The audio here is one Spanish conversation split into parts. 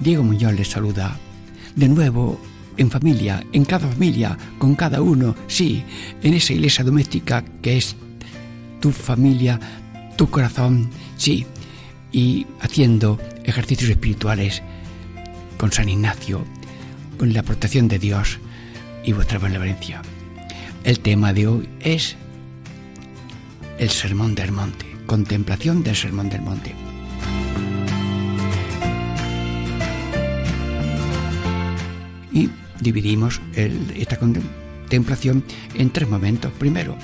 Diego Muñoz les saluda. De nuevo, en familia, en cada familia, con cada uno, sí, en esa iglesia doméstica que es tu familia, tu corazón, sí, y haciendo ejercicios espirituales con San Ignacio, con la protección de Dios y vuestra benevolencia. El tema de hoy es el Sermón del Monte, contemplación del Sermón del Monte. Dividimos esta contemplación en tres momentos. Primero,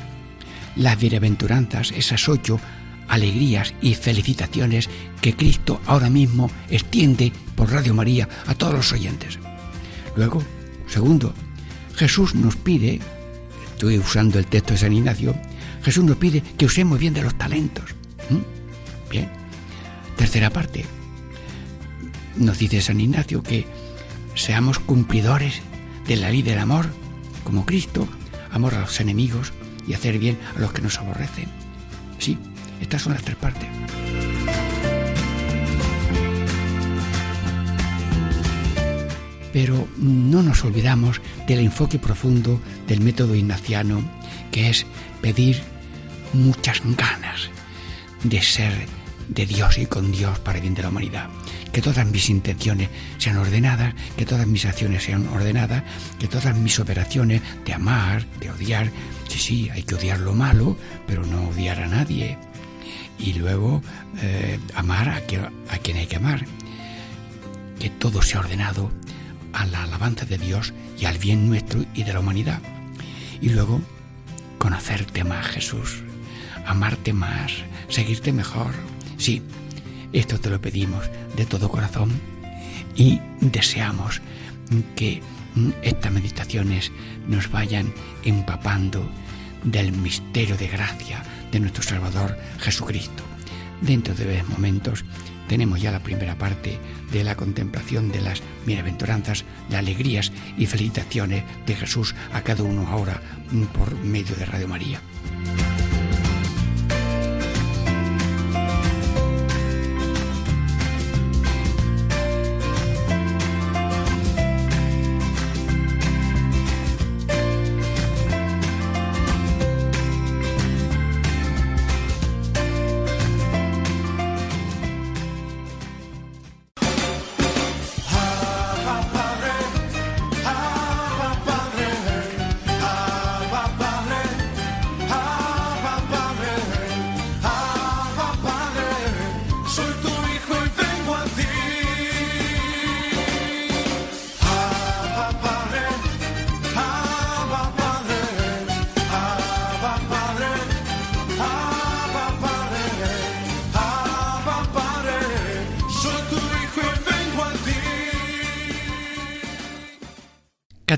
las bienaventuranzas, esas ocho alegrías y felicitaciones que Cristo ahora mismo extiende por Radio María a todos los oyentes. Luego, segundo, Jesús nos pide, estoy usando el texto de San Ignacio, Jesús nos pide que usemos bien de los talentos. Bien. Tercera parte, nos dice San Ignacio que seamos cumplidores de la ley del amor, como Cristo, amor a los enemigos y hacer bien a los que nos aborrecen. Sí, estas son las tres partes. Pero no nos olvidamos del enfoque profundo del método ignaciano, que es pedir muchas ganas de ser de Dios y con Dios para el bien de la humanidad. Que todas mis intenciones sean ordenadas, que todas mis acciones sean ordenadas, que todas mis operaciones de amar, de odiar, sí, sí, hay que odiar lo malo, pero no odiar a nadie y luego eh, amar a, a quien hay que amar. Que todo sea ordenado a la alabanza de Dios y al bien nuestro y de la humanidad. Y luego conocerte más, Jesús, amarte más, seguirte mejor. Sí, esto te lo pedimos de todo corazón y deseamos que estas meditaciones nos vayan empapando del misterio de gracia de nuestro Salvador Jesucristo. Dentro de momentos tenemos ya la primera parte de la contemplación de las bienaventuranzas, de alegrías y felicitaciones de Jesús a cada uno ahora por medio de Radio María.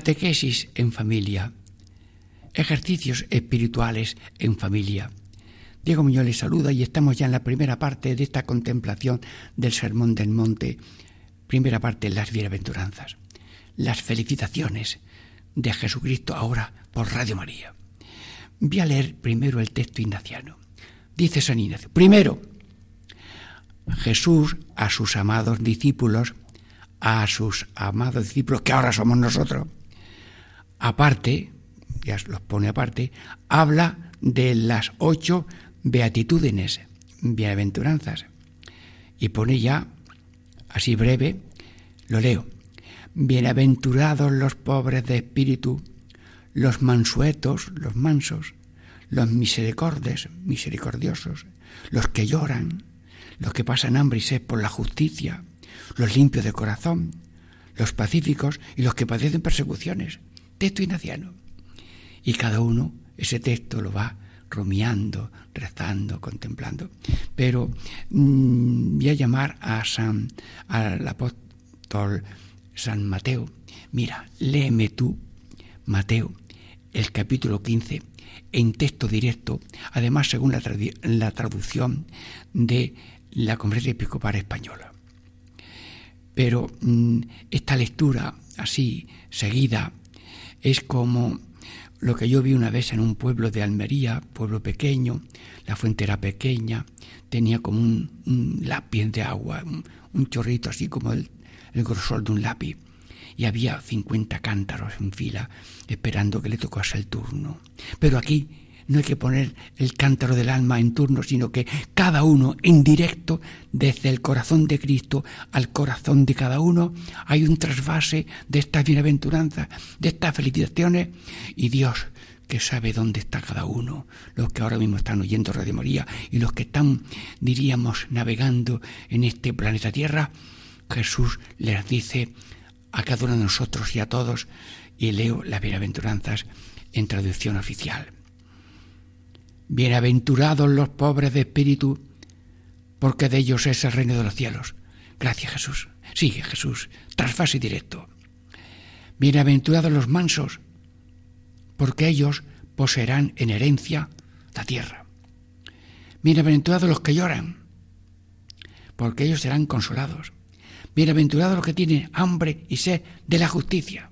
Catequesis en familia. Ejercicios espirituales en familia. Diego Muñoz les saluda y estamos ya en la primera parte de esta contemplación del Sermón del Monte. Primera parte, las bienaventuranzas. Las felicitaciones de Jesucristo ahora por Radio María. Voy a leer primero el texto ignaciano. Dice San Ignacio. Primero, Jesús a sus amados discípulos, a sus amados discípulos que ahora somos nosotros, aparte, ya los pone aparte, habla de las ocho beatitudines, bienaventuranzas. Y pone ya, así breve, lo leo. Bienaventurados los pobres de espíritu, los mansuetos, los mansos, los misericordes, misericordiosos, los que lloran, los que pasan hambre y sed por la justicia, los limpios de corazón, los pacíficos y los que padecen persecuciones texto ignaciano. Y cada uno ese texto lo va rumiando, rezando, contemplando. Pero mm, voy a llamar a San, al apóstol San Mateo. Mira, léeme tú, Mateo, el capítulo 15, en texto directo, además según la, traducción de la Conferencia Episcopal Española. Pero mm, esta lectura así seguida es como lo que yo vi una vez en un pueblo de Almería, pueblo pequeño, la fuente era pequeña, tenía como un, lápiz de agua, un, chorrito así como el, el, grosor de un lápiz. Y había 50 cántaros en fila esperando que le tocase el turno. Pero aquí no hay que poner el cántaro del alma en turno, sino que cada uno en directo, desde el corazón de Cristo al corazón de cada uno, hay un trasvase de estas bienaventuranzas, de estas felicitaciones, y Dios que sabe dónde está cada uno, los que ahora mismo están oyendo Radio María y los que están, diríamos, navegando en este planeta Tierra, Jesús les dice a cada uno de nosotros y a todos, y leo las bienaventuranzas en traducción oficial. Bienaventurados los pobres de espíritu, porque de ellos es el reino de los cielos. Gracias Jesús. Sigue Jesús, trasfase directo. Bienaventurados los mansos, porque ellos poseerán en herencia la tierra. Bienaventurados los que lloran, porque ellos serán consolados. Bienaventurados los que tienen hambre y sed de la justicia,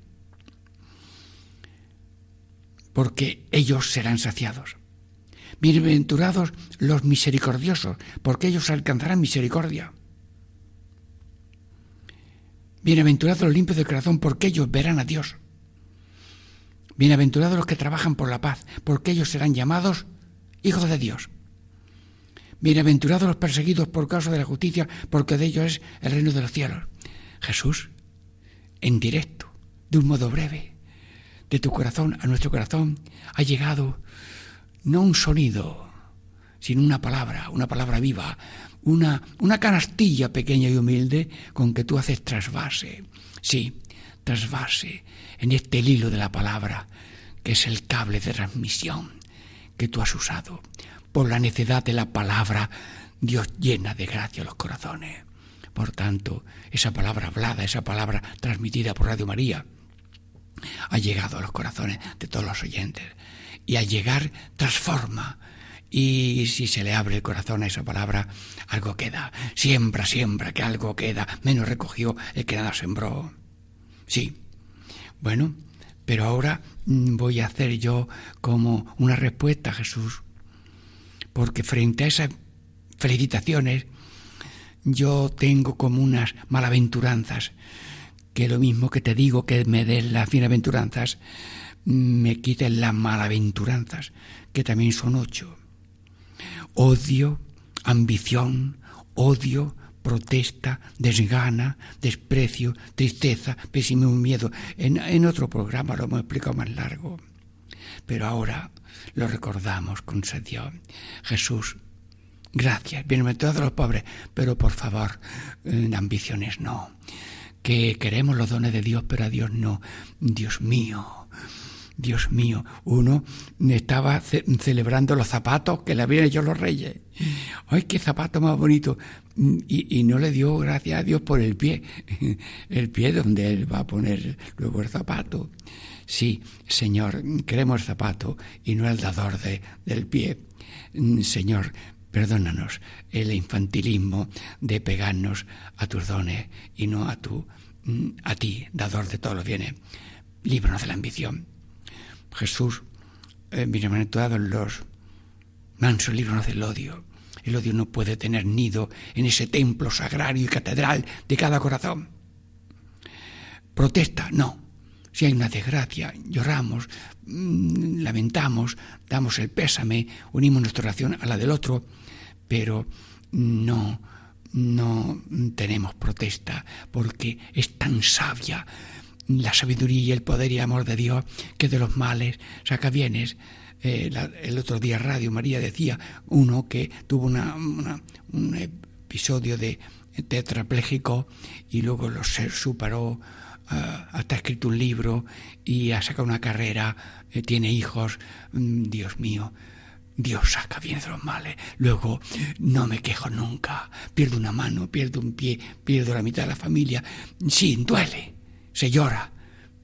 porque ellos serán saciados. Bienaventurados los misericordiosos, porque ellos alcanzarán misericordia. Bienaventurados los limpios de corazón, porque ellos verán a Dios. Bienaventurados los que trabajan por la paz, porque ellos serán llamados hijos de Dios. Bienaventurados los perseguidos por causa de la justicia, porque de ellos es el reino de los cielos. Jesús, en directo, de un modo breve, de tu corazón a nuestro corazón, ha llegado no un sonido, sino una palabra, una palabra viva, una, una canastilla pequeña y humilde con que tú haces trasvase. Sí, trasvase en este hilo de la palabra, que es el cable de transmisión que tú has usado. Por la necedad de la palabra, Dios llena de gracia los corazones. Por tanto, esa palabra hablada, esa palabra transmitida por Radio María, ha llegado a los corazones de todos los oyentes y al llegar transforma. Y si se le abre el corazón a esa palabra, algo queda. Siembra, siembra, que algo queda. Menos recogió el que nada sembró. Sí. Bueno, pero ahora mm, voy a hacer yo como una respuesta a Jesús. Porque frente a esas felicitaciones, yo tengo como unas malaventuranzas, que lo mismo que te digo que me des las bienaventuranzas, me quiten las malaventuranzas, que también son ocho. Odio, ambición, odio, protesta, desgana, desprecio, tristeza, pesimismo, miedo. En, otro programa lo hemos explicado más largo. Pero ahora lo recordamos con. Jesús, gracias, bienvenidos a los pobres, pero por favor, ambiciones no. Que queremos los dones de Dios, pero a Dios no. Dios mío, Dios mío, uno estaba celebrando los zapatos que le habían hecho los reyes. ¡Ay, qué zapato más bonito! Y, no le dio gracias a Dios por el pie, el pie donde él va a poner luego el zapato. Sí, Señor, queremos el zapato y no el dador de, del pie. Señor, perdónanos el infantilismo de pegarnos a tus dones y no a, tu, a ti, dador de todos los bienes. Líbranos de la ambición Jesús, eh, bienaventurado en los mansos, líbranos del odio. El odio no puede tener nido en ese templo sagrario y catedral de cada corazón. Protesta, no. Si hay una desgracia, lloramos, mm, lamentamos, damos el pésame, unimos nuestra oración a la del otro, pero no, no tenemos protesta porque es tan sabia la sabiduría y el poder y amor de Dios que de los males saca bienes. Eh, el otro día Radio María decía uno que tuvo una, un episodio de tetrapléjico y luego lo superó, uh, hasta ha escrito un libro y ha sacado una carrera, eh, tiene hijos, mm, Dios mío. Dios saca bienes de los males. Luego, no me quejo nunca. Pierdo una mano, pierdo un pie, pierdo la mitad de la familia. Sí, duele se llora,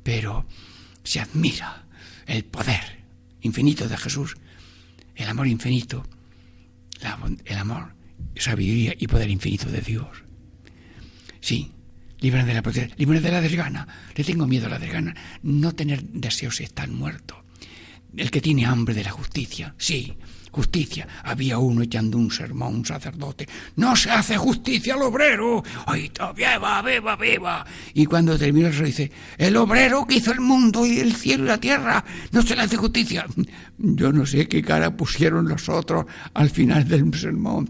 pero se admira el poder infinito de Jesús, el amor infinito, el amor, sabiduría y poder infinito de Dios. Sí, líbrame de la protesta, líbrame de la desgana. Le tengo miedo a la desgana. No tener deseos si estar muerto. El que tiene hambre de la justicia, sí, justicia. Había uno echando un sermón, un sacerdote. No se hace justicia al obrero. ¡Ay, viva, viva, viva! Y cuando termina el dice, el obrero que hizo el mundo y el cielo y la tierra, no se le hace justicia. Yo no sé qué cara pusieron los otros al final del sermón.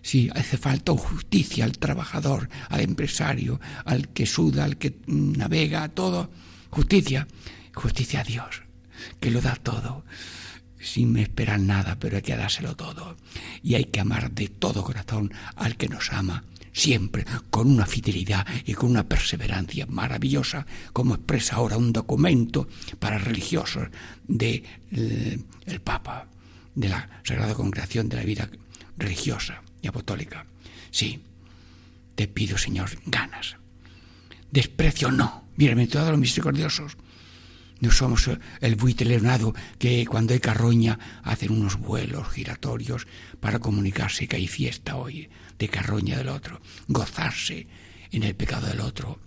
Sí, hace falta justicia al trabajador, al empresario, al que suda, al que navega, todo. Justicia, justicia a Dios, que lo da todo sin esperar nada, pero hay que dárselo todo. Y hay que amar de todo corazón al que nos ama, siempre con una fidelidad y con una perseverancia maravillosa, como expresa ahora un documento para religiosos del de, el Papa, de la Sagrada Congregación de la Vida Religiosa y Apostólica. Sí, te pido, Señor, ganas. Desprecio no. Mírame todos los misericordiosos no somos el buitre leonado que cuando hay carroña hacen unos vuelos giratorios para comunicarse que hay fiesta hoy de carroña del otro, gozarse en el pecado del otro,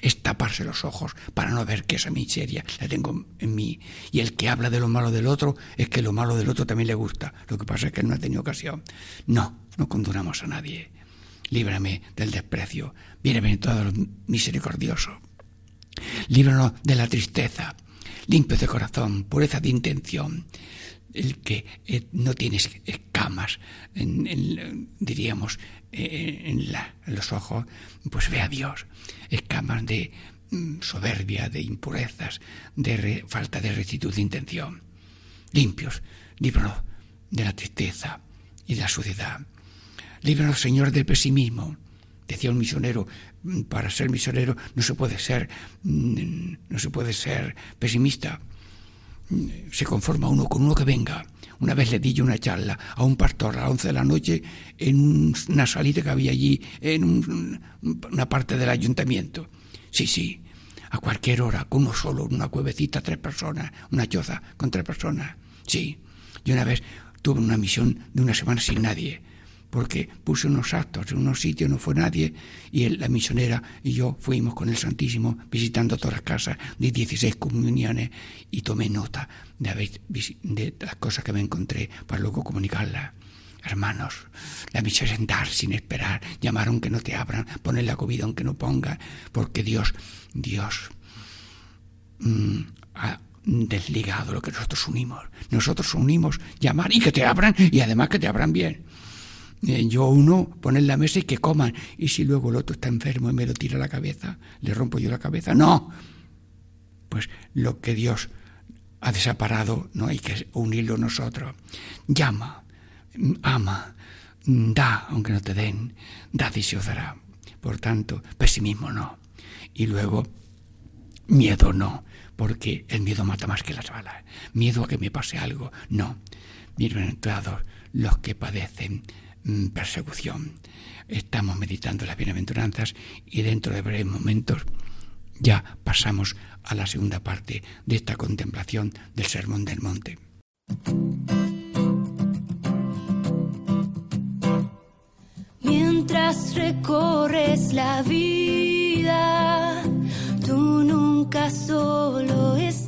es taparse los ojos para no ver que esa miseria la tengo en mí. Y el que habla de lo malo del otro es que lo malo del otro también le gusta. Lo que pasa es que no ha tenido ocasión. No, no condonamos a nadie. Líbrame del desprecio. lo misericordioso. Líbranos de la tristeza, limpio de corazón, pureza de intención, el que eh, no tiene escamas, diríamos, eh, en, los ojos, pues ve a Dios, escamas de mm, soberbia, de impurezas, de falta de rectitud de intención. Limpios, líbranos de la tristeza y de la suciedad. Líbranos, Señor, del pesimismo. Decía un misionero, para ser misionero no se puede ser mm, no se puede ser pesimista. Se conforma uno con uno que venga. Una vez le di yo una charla a un pastor a las 11 de la noche en una salita que había allí en una parte del ayuntamiento. Sí sí a cualquier hora con uno solo una cuevecita tres personas una choza con tres personas. Sí y una vez tuve una misión de una semana sin nadie porque puse unos actos en unos sitios, no fue nadie, y la misionera y yo fuimos con el Santísimo visitando todas las casas de 16 comuniones y tomé nota de, de las cosas que me encontré para luego comunicarlas. Hermanos, la misión es dar sin esperar, llamar aunque no te abran, poner la comida aunque no pongan, porque Dios, Dios mm, ha desligado lo que nosotros unimos. Nosotros unimos llamar y que te abran y además que te abran bien. Eh, yo uno poner la mesa y que coman. Y si luego el otro está enfermo y me lo tira a la cabeza, le rompo yo la cabeza. No. Pues lo que Dios ha desaparado no hay que unirlo nosotros. Llama, ama, da, aunque no te den, da y se os dará. Por tanto, pesimismo no. Y luego, miedo no, porque el miedo mata más que las balas. Miedo a que me pase algo, no. Bienaventurados los que padecen persecución. Estamos meditando las bienaventuranzas y dentro de breves momentos ya pasamos a la segunda parte de esta contemplación del Sermón del Monte. Mientras recorres la vida, tú nunca solo estás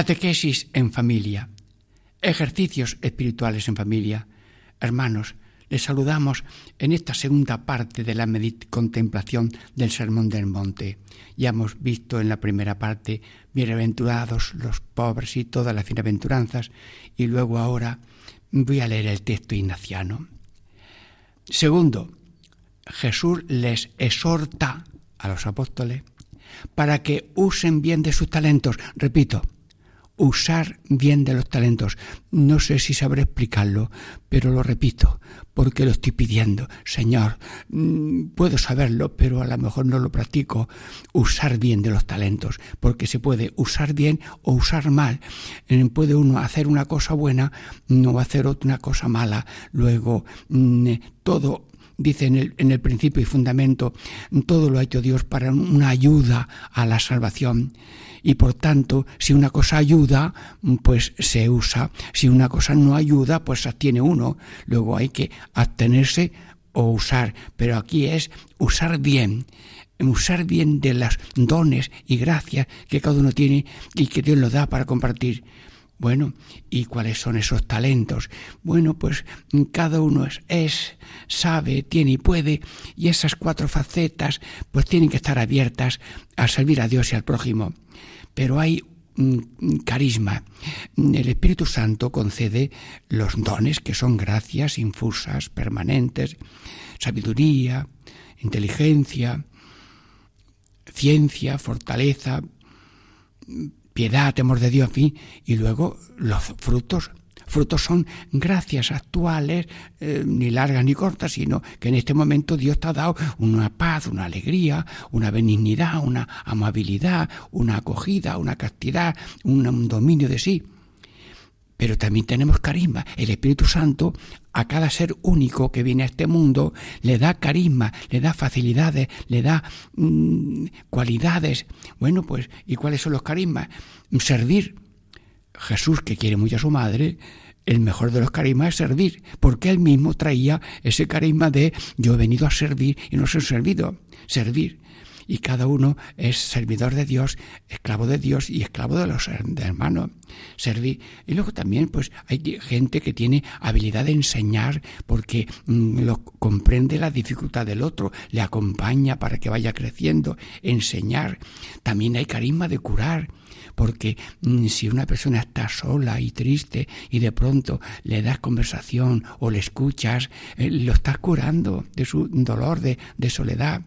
Catequesis en familia. Ejercicios espirituales en familia. Hermanos, les saludamos en esta segunda parte de la contemplación del Sermón del Monte. Ya hemos visto en la primera parte bienaventurados los pobres y todas las bienaventuranzas y luego ahora voy a leer el texto ignaciano. Segundo, Jesús les exhorta a los apóstoles para que usen bien de sus talentos. Repito, usar bien de los talentos. No sé si sabré explicarlo, pero lo repito, porque lo estoy pidiendo. Señor, mm, puedo saberlo, pero a lo mejor no lo practico. Usar bien de los talentos, porque se puede usar bien o usar mal. Eh, Puede uno hacer una cosa buena, no hacer otra cosa mala. Luego, mm, todo dice en el principio y fundamento, todo lo ha hecho Dios para una ayuda a la salvación. Y por tanto, si una cosa ayuda, pues se usa. Si una cosa no ayuda, pues abstiene uno. Luego hay que abstenerse o usar. Pero aquí es usar bien usar bien de los dones y gracias que cada uno tiene y que Dios lo da para compartir. Bueno, ¿y cuáles son esos talentos? Bueno, pues cada uno es, sabe, tiene y puede, y esas cuatro facetas pues tienen que estar abiertas a servir a Dios y al prójimo. Pero hay carisma. El Espíritu Santo concede los dones que son gracias infusas, permanentes, sabiduría, inteligencia, ciencia, fortaleza, piedad, temor de Dios, en fin, y luego los frutos. Frutos son gracias actuales, eh, ni largas ni cortas, sino que en este momento Dios te ha dado una paz, una alegría, una benignidad, una amabilidad, una acogida, una castidad, un, un dominio de sí. Pero también tenemos carisma. El Espíritu Santo a cada ser único que viene a este mundo le da carisma, le da facilidades, le da mm, cualidades. Bueno, pues, ¿y cuáles son los carismas? Servir. Jesús, que quiere mucho a su madre, el mejor de los carismas es servir, porque él mismo traía ese carisma de yo he venido a servir y no soy servido. Servir y cada uno es servidor de Dios, esclavo de Dios y esclavo de los hermanos. Servir. Y luego también pues hay gente que tiene habilidad de enseñar porque mm, lo, comprende la dificultad del otro, le acompaña para que vaya creciendo, enseñar. También hay carisma de curar porque mm, si una persona está sola y triste y de pronto le das conversación o le escuchas, eh, lo estás curando de su dolor, de, de soledad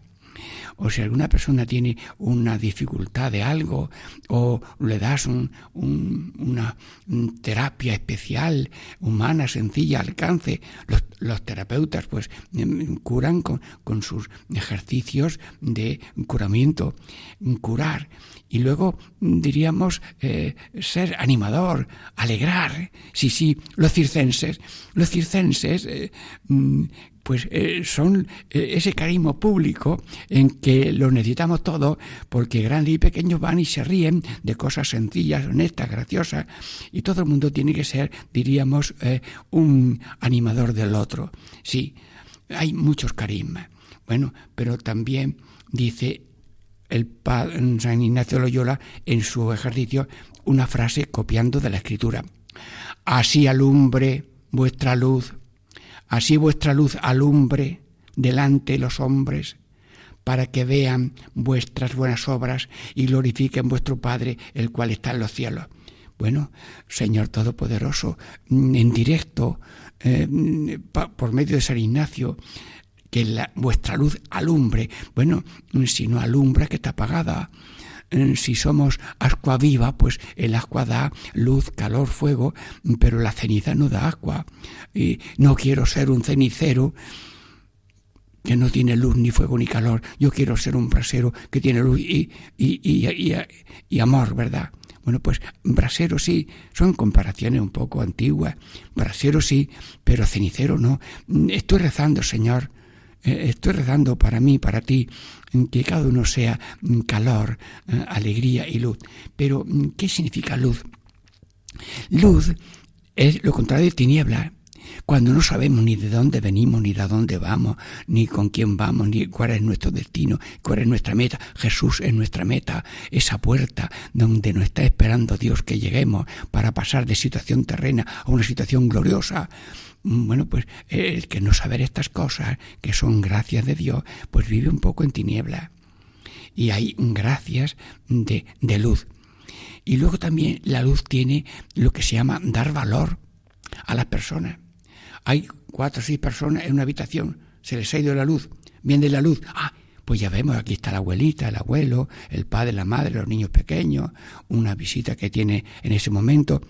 o si alguna persona tiene una dificultad de algo o le das un, un, una terapia especial, humana, sencilla, alcance, lo, los terapeutas pues em, curan con, con sus ejercicios de curamiento, curar. Y luego diríamos eh, ser animador, alegrar. Sí, sí, los circenses. Los circenses eh, mm, pues eh, son eh, ese carisma público en que lo necesitamos todos porque grandes y pequeños van y se ríen de cosas sencillas, honestas, graciosas y todo el mundo tiene que ser, diríamos, eh, un animador del otro. Sí, hay muchos carismas. Bueno, pero también dice el San Ignacio Loyola en su ejercicio una frase copiando de la escritura. Así alumbre vuestra luz Así vuestra luz alumbre delante los hombres, para que vean vuestras buenas obras y glorifiquen vuestro Padre, el cual está en los cielos. Bueno, Señor Todopoderoso, mm, en directo, eh, por medio de San Ignacio, que vuestra luz alumbre. Bueno, si no alumbra, que está apagada. Eh, si somos ascua viva, pues el agua da luz, calor, fuego, pero la ceniza no da agua. Y no quiero ser un cenicero que no tiene luz, ni fuego, ni calor. Yo quiero ser un brasero que tiene luz y, y, amor, ¿verdad? Bueno, pues brasero sí, son comparaciones un poco antiguas. Brasero sí, pero cenicero no. Estoy rezando, Señor, eh, estoy rezando para mí, para ti, que cada uno sea calor, eh, alegría y luz. Pero, ¿qué significa luz? Luz es lo contrario de tiniebla. Cuando no sabemos ni de dónde venimos, ni de dónde vamos, ni con quién vamos, ni cuál es nuestro destino, cuál es nuestra meta. Jesús es nuestra meta, esa puerta donde nos está esperando Dios que lleguemos para pasar de situación terrena a una situación gloriosa. Bueno, pues el que no saber estas cosas, que son gracias de Dios, pues vive un poco en tiniebla. Y hay gracias de, de luz. Y luego también la luz tiene lo que se llama dar valor a las personas. Hay cuatro o seis personas en una habitación, se les ha ido la luz, viene la luz, ah, pues ya vemos, aquí está la abuelita, el abuelo, el padre, la madre, los niños pequeños, una visita que tiene en ese momento.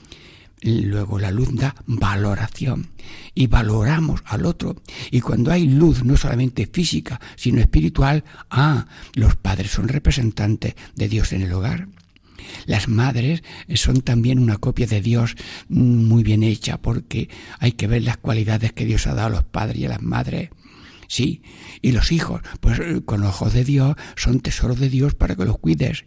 Luego la luz da valoración y valoramos al otro. Y cuando hay luz no solamente física, sino espiritual, ah, los padres son representantes de Dios en el hogar. Las madres son también una copia de Dios muy bien hecha porque hay que ver las cualidades que Dios ha dado a los padres y a las madres. Sí, y los hijos, pues con los ojos de Dios son tesoros de Dios para que los cuides.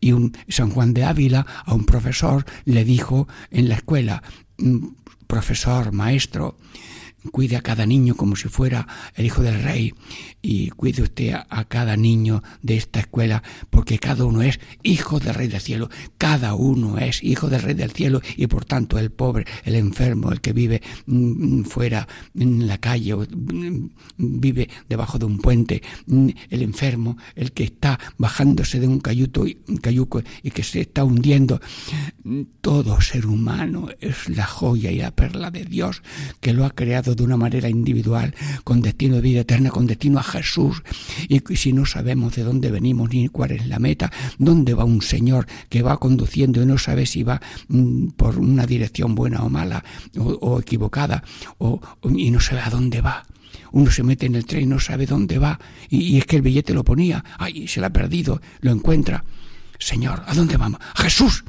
Y un San Juan de Ávila a un profesor le dijo en la escuela, mm, profesor, maestro, cuide a cada niño como si fuera el hijo del rey y cuide usted a, cada niño de esta escuela porque cada uno es hijo del rey del cielo cada uno es hijo del rey del cielo y por tanto el pobre el enfermo el que vive mm, fuera en la calle o mm, vive debajo de un puente mm, el enfermo el que está bajándose de un cayuto cayuco y que se está hundiendo todo ser humano es la joya y la perla de Dios que lo ha creado de una manera individual, con destino de vida eterna, con destino a Jesús. Y si no sabemos de dónde venimos ni cuál es la meta, dónde va un Señor que va conduciendo y no sabe si va mm, por una dirección buena o mala o, equivocada o, y no sabe a dónde va uno se mete en el tren y no sabe dónde va, y, y, es que el billete lo ponía, ay, se lo ha perdido, lo encuentra. Señor, ¿a dónde vamos? Jesús,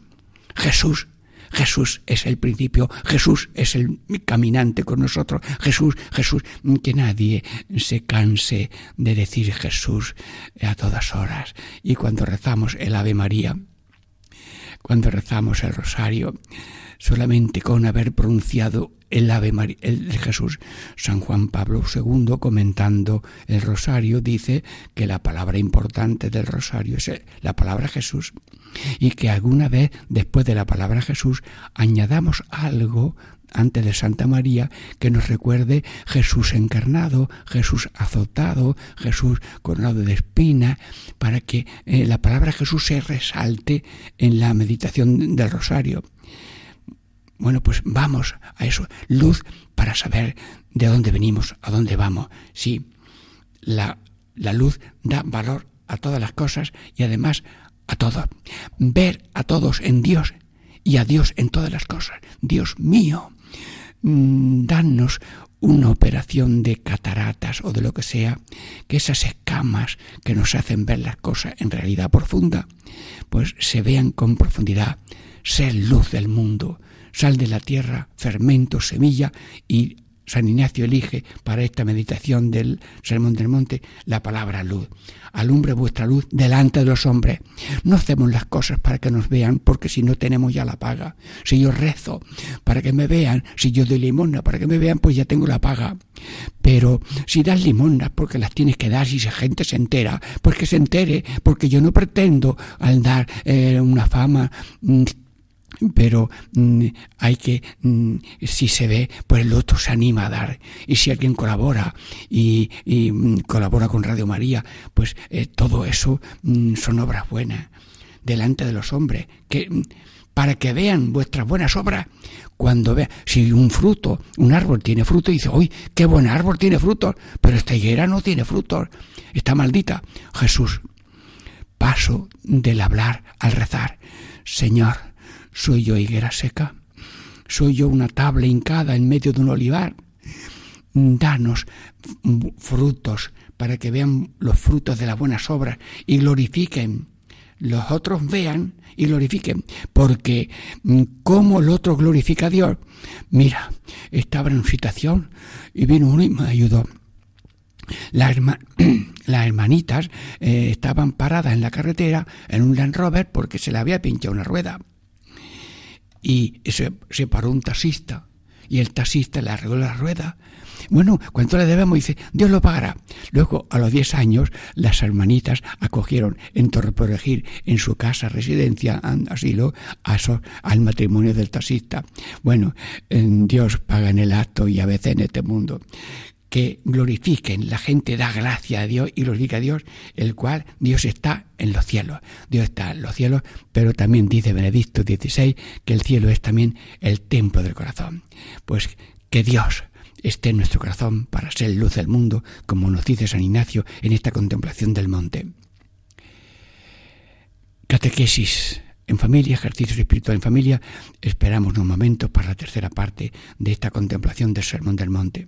Jesús, Jesús es el principio, Jesús es el caminante con nosotros, Jesús, Jesús, que nadie se canse de decir Jesús a todas horas. Y cuando rezamos el Ave María, cuando rezamos el rosario, solamente con haber pronunciado el Ave María, el Jesús. San Juan Pablo II, comentando el rosario, dice que la palabra importante del rosario es la palabra Jesús y que alguna vez después de la palabra Jesús añadamos algo antes de Santa María que nos recuerde Jesús encarnado, Jesús azotado, Jesús coronado de espina, para que eh, la palabra Jesús se resalte en la meditación del rosario. Bueno, pues vamos a eso. Luz para saber de dónde venimos, a dónde vamos. Sí, la, la luz da valor a todas las cosas y además a todo. Ver a todos en Dios y a Dios en todas las cosas. Dios mío, mm, danos una operación de cataratas o de lo que sea, que esas escamas que nos hacen ver las cosas en realidad profunda, pues se vean con profundidad, ser luz del mundo, sal de la tierra, fermento, semilla y San Ignacio elige para esta meditación del Sermón del Monte la palabra luz. Alumbre vuestra luz delante de los hombres. No hacemos las cosas para que nos vean, porque si no tenemos ya la paga. Si yo rezo para que me vean, si yo doy limosna para que me vean, pues ya tengo la paga. Pero si das limosnas porque las tienes que dar, si esa gente se entera, pues que se entere, porque yo no pretendo al dar eh, una fama mm, pero mm, hay que, mm, si se ve, pues el otro se anima a dar. Y si alguien colabora y, mm, colabora con Radio María, pues eh, todo eso son obras buenas delante de los hombres, que para que vean vuestras buenas obras. Cuando vean, si un fruto, un árbol tiene fruto, y dice, uy, qué buen árbol tiene frutos, pero esta higuera no tiene frutos, está maldita. Jesús, paso del hablar al rezar. Señor, ¿Soy yo higuera seca? ¿Soy yo una tabla hincada en medio de un olivar? Danos frutos para que vean los frutos de las buenas obras y glorifiquen. Los otros vean y glorifiquen. Porque ¿cómo el otro glorifica a Dios? Mira, estaba en una situación y vino uno y me ayudó. Las, herma las hermanitas eh, estaban paradas en la carretera en un Land Rover porque se le había pinchado una rueda y se, paró un taxista y el taxista le arregló la rueda. Bueno, ¿cuánto le debemos? Dice, Dios lo pagará. Luego, a los 10 años, las hermanitas acogieron en Torreperejil, en su casa, residencia, asilo, al matrimonio del taxista. Bueno, Dios paga en el acto y a veces en este mundo que glorifiquen, la gente da gracia a Dios y glorifica a Dios, el cual Dios está en los cielos. Dios está en los cielos, pero también dice Benedicto XVI que el cielo es también el templo del corazón. Pues que Dios esté en nuestro corazón para ser luz del mundo, como nos dice San Ignacio en esta contemplación del monte. Catequesis en familia, ejercicio espiritual en familia. Esperamos un momento para la tercera parte de esta contemplación del Sermón del Monte.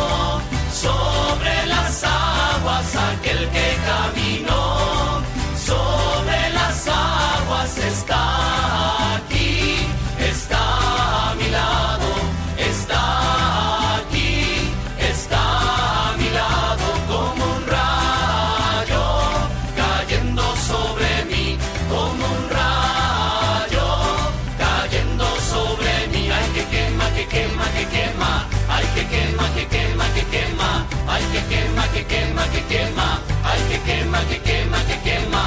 que quema, que quema, ay que quema, que quema, que quema.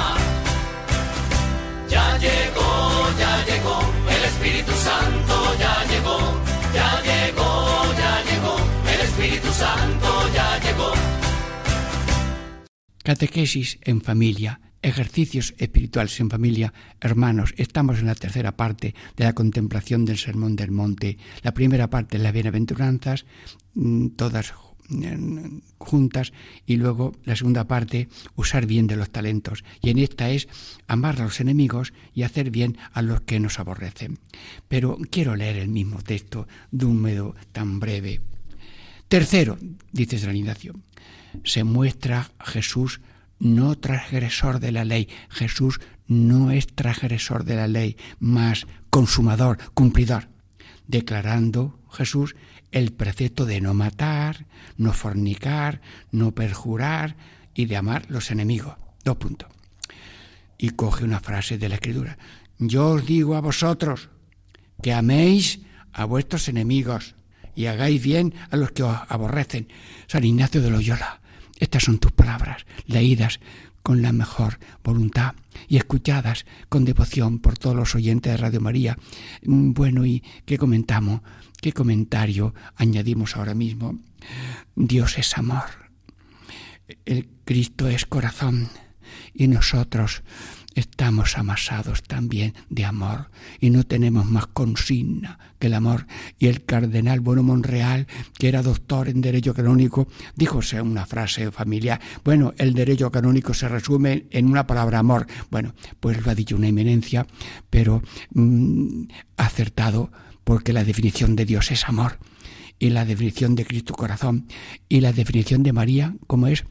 Ya llegó, ya llegó, el Espíritu Santo ya llegó, ya llegó, ya llegó, el Espíritu Santo ya llegó. Catequesis en familia, ejercicios espirituales en familia. Hermanos, estamos en la tercera parte de la contemplación del Sermón del Monte. La primera parte, las bienaventuranzas, mm, todas juntas, y luego la segunda parte, usar bien de los talentos. Y en esta es amar a los enemigos y hacer bien a los que nos aborrecen. Pero quiero leer el mismo texto de un modo tan breve. Tercero, dice San Ignacio, se muestra Jesús no transgresor de la ley. Jesús no es transgresor de la ley, más consumador, cumplidor, declarando Jesús el precepto de no matar, no fornicar, no perjurar y de amar los enemigos. Dos puntos. Y coge una frase de la Escritura. Yo os digo a vosotros que améis a vuestros enemigos y hagáis bien a los que os aborrecen. San Ignacio de Loyola, estas son tus palabras, leídas con la mejor voluntad y escuchadas con devoción por todos los oyentes de Radio María. Mm, Bueno, ¿y qué comentamos? ¿Qué comentario añadimos ahora mismo? Dios es amor. el Cristo es corazón y nosotros estamos amasados también de amor y no tenemos más consigna que el amor. Y el cardenal Bueno Monreal, que era doctor en derecho canónico, dijo una frase familiar, bueno, el derecho canónico se resume en una palabra amor. Bueno, pues lo ha dicho una eminencia, pero mm, acertado porque la definición de Dios es amor y la definición de Cristo corazón y la definición de María como es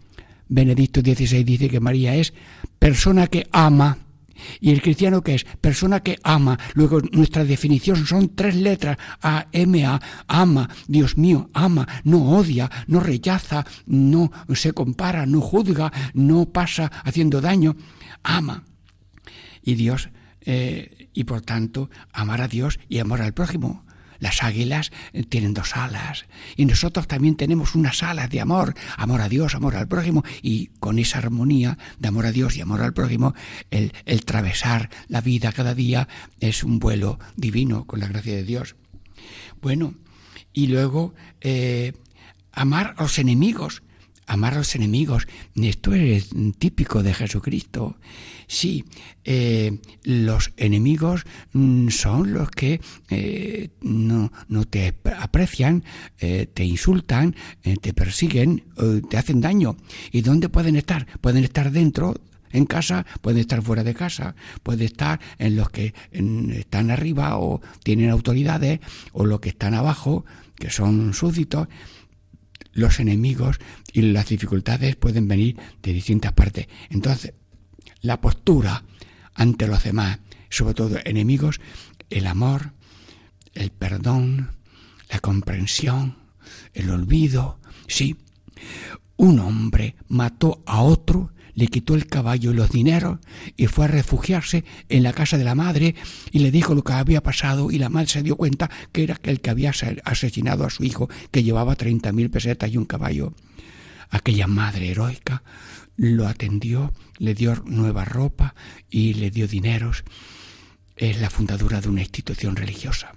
Benedicto XVI dice que María es persona que ama. ¿Y el cristiano que es? Persona que ama. Luego nuestra definición son tres letras. A, M, A. Ama. Dios mío, ama. No odia, no rechaza, no se compara, no juzga, no pasa haciendo daño. Ama. Y Dios, eh, y por tanto, amar a Dios y amar al prójimo. Las águilas eh, tienen dos alas y nosotros también tenemos unas alas de amor, amor a Dios, amor al prójimo y con esa armonía de amor a Dios y amor al prójimo, el, el travesar la vida cada día es un vuelo divino con la gracia de Dios. Bueno, y luego eh, amar a los enemigos, amar a los enemigos, esto es típico de Jesucristo. Sí, eh, los enemigos mm, son los que eh, no, no, te aprecian, eh, te insultan, te persiguen, te hacen daño. ¿Y dónde pueden estar? Pueden estar dentro en casa, pueden estar fuera de casa, pueden estar en los que están arriba o tienen autoridades, o los que están abajo, que son súbditos. Los enemigos y las dificultades pueden venir de distintas partes. Entonces, la postura ante los demás, sobre todo enemigos, el amor, el perdón, la comprensión, el olvido. Sí, un hombre mató a otro, le quitó el caballo y los dineros y fue a refugiarse en la casa de la madre y le dijo lo que había pasado y la madre se dio cuenta que era el que había asesinado a su hijo que llevaba treinta mil pesetas y un caballo. Aquella madre heroica lo atendió, le dio nueva ropa y le dio dineros. Es la fundadura de una institución religiosa,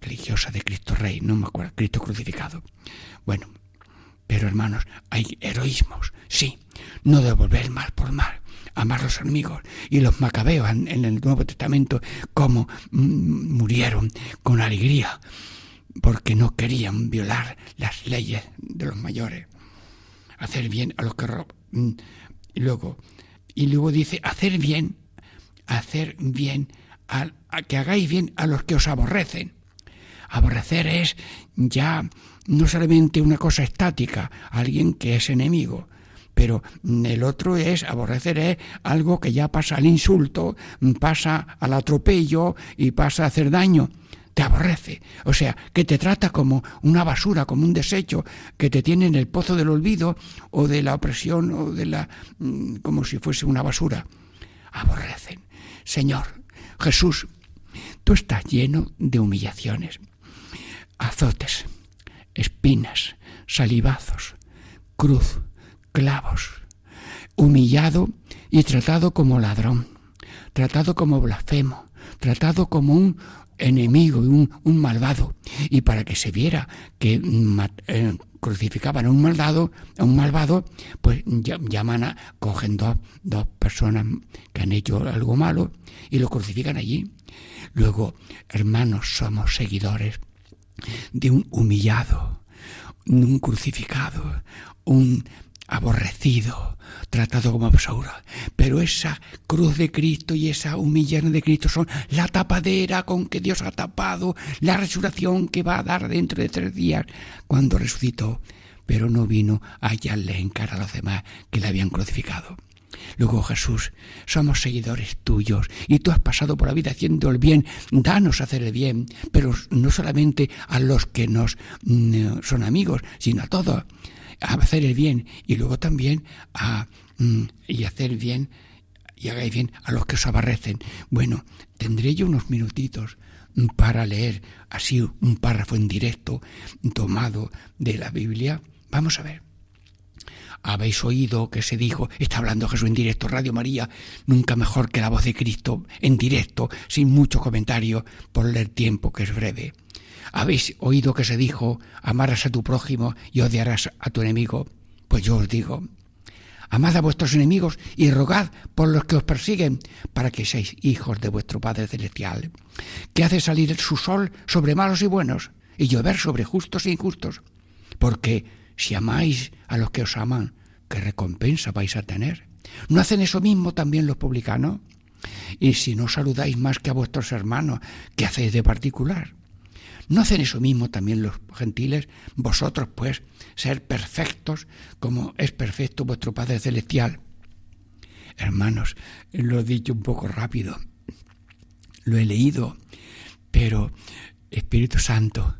religiosa de Cristo Rey, no me acuerdo, Cristo crucificado. Bueno, pero hermanos, hay heroísmos, sí, no devolver mal por mal, amar a los enemigos. Y los macabeos en, el Nuevo Testamento, como mm, murieron con alegría, porque no querían violar las leyes de los mayores. Hacer bien a los que Mm, y luego, y luego dice, hacer bien, hacer bien, a, que hagáis bien a los que os aborrecen. Aborrecer es ya no solamente una cosa estática, alguien que es enemigo, pero el otro es, aborrecer es algo que ya pasa al insulto, pasa al atropello y pasa a hacer daño te aborrece, o sea, que te trata como una basura, como un desecho, que te tiene en el pozo del olvido o de la opresión o de la mm, como si fuese una basura. Aborrecen. Señor, Jesús, tú estás lleno de humillaciones, azotes, espinas, salivazos, cruz, clavos, humillado y tratado como ladrón, tratado como blasfemo, tratado como un enemigo, un, un malvado. Y para que se viera que eh, crucificaban a un malvado, a un malvado, pues llaman a, cogen dos, dos personas que han hecho algo malo y lo crucifican allí. Luego, hermanos, somos seguidores de un humillado, un crucificado, un aborrecido, tratado como basura. Pero esa cruz de Cristo y esa humillación de Cristo son la tapadera con que Dios ha tapado la resurrección que va a dar dentro de tres días cuando resucitó. Pero no vino a hallarle en cara a los demás que le habían crucificado. Luego Jesús, somos seguidores tuyos y tú has pasado por la vida haciendo el bien, danos a hacer el bien, pero no solamente a los que nos mm, son amigos, sino a todos a hacer el bien y luego también a mm, y hacer bien y hagáis bien a los que os aborrecen. Bueno, tendré yo unos minutitos para leer así un párrafo en directo tomado de la Biblia. Vamos a ver. Habéis oído que se dijo, está hablando Jesús en directo, Radio María, nunca mejor que la voz de Cristo en directo, sin mucho comentario, por el tiempo que es breve. ¿Habéis oído que se dijo, amarás a tu prójimo y odiarás a tu enemigo? Pues yo os digo, Amad a vuestros enemigos y rogad por los que os persiguen, para que seáis hijos de vuestro Padre Celestial, que hace salir su sol sobre malos y buenos, y llover sobre justos e injustos. Porque si amáis a los que os aman, ¿qué recompensa vais a tener? ¿No hacen eso mismo también los publicanos? Y si no saludáis más que a vuestros hermanos, ¿qué hacéis de particular? ¿No hacen eso mismo también los gentiles? Vosotros, pues, ser perfectos como es perfecto vuestro Padre Celestial. Hermanos, lo he dicho un poco rápido, lo he leído, pero Espíritu Santo,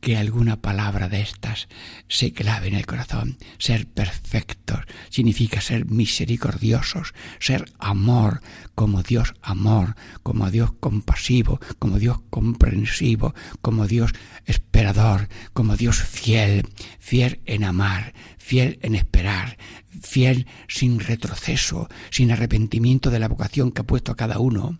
que alguna palabra de estas se clave en el corazón. Ser perfectos significa ser misericordiosos, ser amor, como Dios amor, como Dios compasivo, como Dios comprensivo, como Dios esperador, como Dios fiel, fiel en amar, fiel en esperar, fiel sin retroceso, sin arrepentimiento de la vocación que ha puesto a cada uno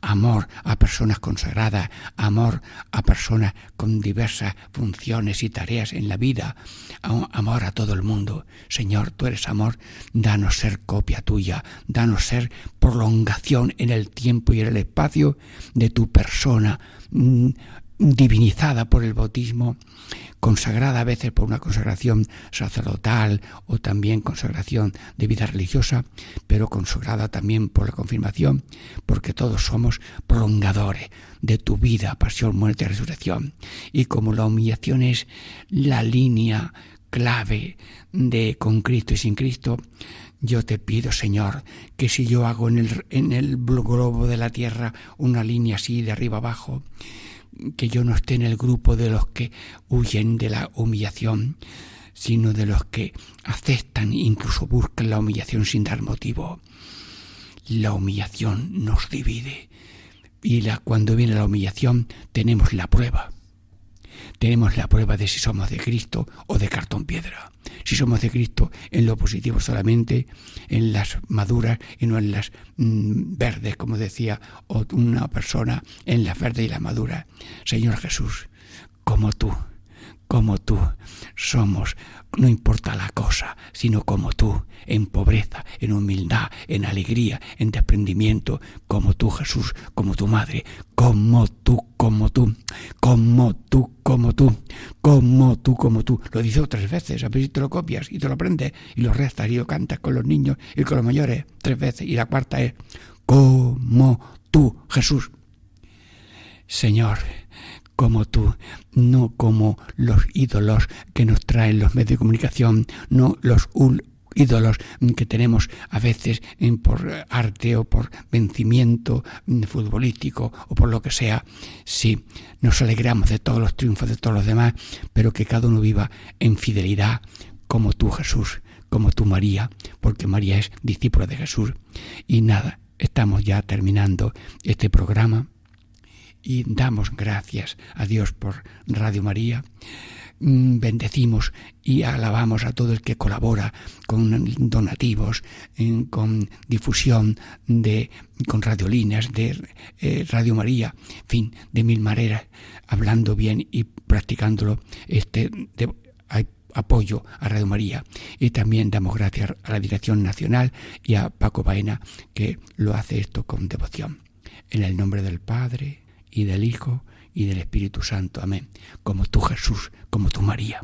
amor a personas consagradas, amor a personas con diversas funciones y tareas en la vida, amor a todo el mundo. Señor, tú eres amor, danos ser copia tuya, danos ser prolongación en el tiempo y en el espacio de tu persona mm, divinizada por el bautismo, consagrada a veces por una consagración sacerdotal o también consagración de vida religiosa, pero consagrada también por la confirmación, porque todos somos prolongadores de tu vida, pasión, muerte y resurrección. Y como la humillación es la línea clave de con Cristo y sin Cristo, yo te pido, Señor, que si yo hago en el, en el globo de la tierra una línea así de arriba abajo, que yo no esté en el grupo de los que huyen de la humillación, sino de los que aceptan e incluso buscan la humillación sin dar motivo. La humillación nos divide y la, cuando viene la humillación tenemos la prueba tenemos la prueba de si somos de Cristo o de cartón piedra. Si somos de Cristo en lo positivo solamente, en las maduras y no en las mm, verdes, como decía una persona, en las verdes y las maduras. Señor Jesús, como tú, como tú somos no importa la cosa, sino como tú, en pobreza, en humildad, en alegría, en desprendimiento, como tú, Jesús, como tu madre, como tú, como tú, como tú, como tú, como tú, como tú. Lo dice tres veces, a ver si te lo copias y te lo aprendes y lo restas y lo cantas con los niños y con los mayores tres veces. Y la cuarta es, como tú, Jesús. Señor, como tú, no como los ídolos que nos traen los medios de comunicación, no los ídolos que tenemos a veces por arte o por vencimiento futbolístico o por lo que sea. Sí, nos alegramos de todos los triunfos de todos los demás, pero que cada uno viva en fidelidad como tú Jesús, como tú María, porque María es discípula de Jesús. Y nada, estamos ya terminando este programa y damos gracias a Dios por Radio María. Mm, bendecimos y alabamos a todo el que colabora con donativos, con difusión de con radiolíneas de eh, Radio María, en fin, de mil maneras, hablando bien y practicándolo este apoyo a Radio María. Y también damos gracias a la Dirección Nacional y a Paco Baena que lo hace esto con devoción. En el nombre del Padre, y del Hijo y del Espíritu Santo. Amén. Como tú Jesús, como tú María.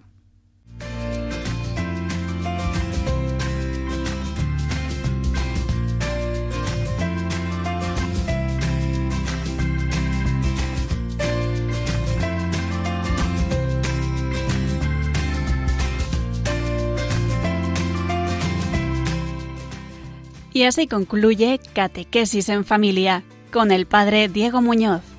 Y así concluye Catequesis en Familia con el Padre Diego Muñoz.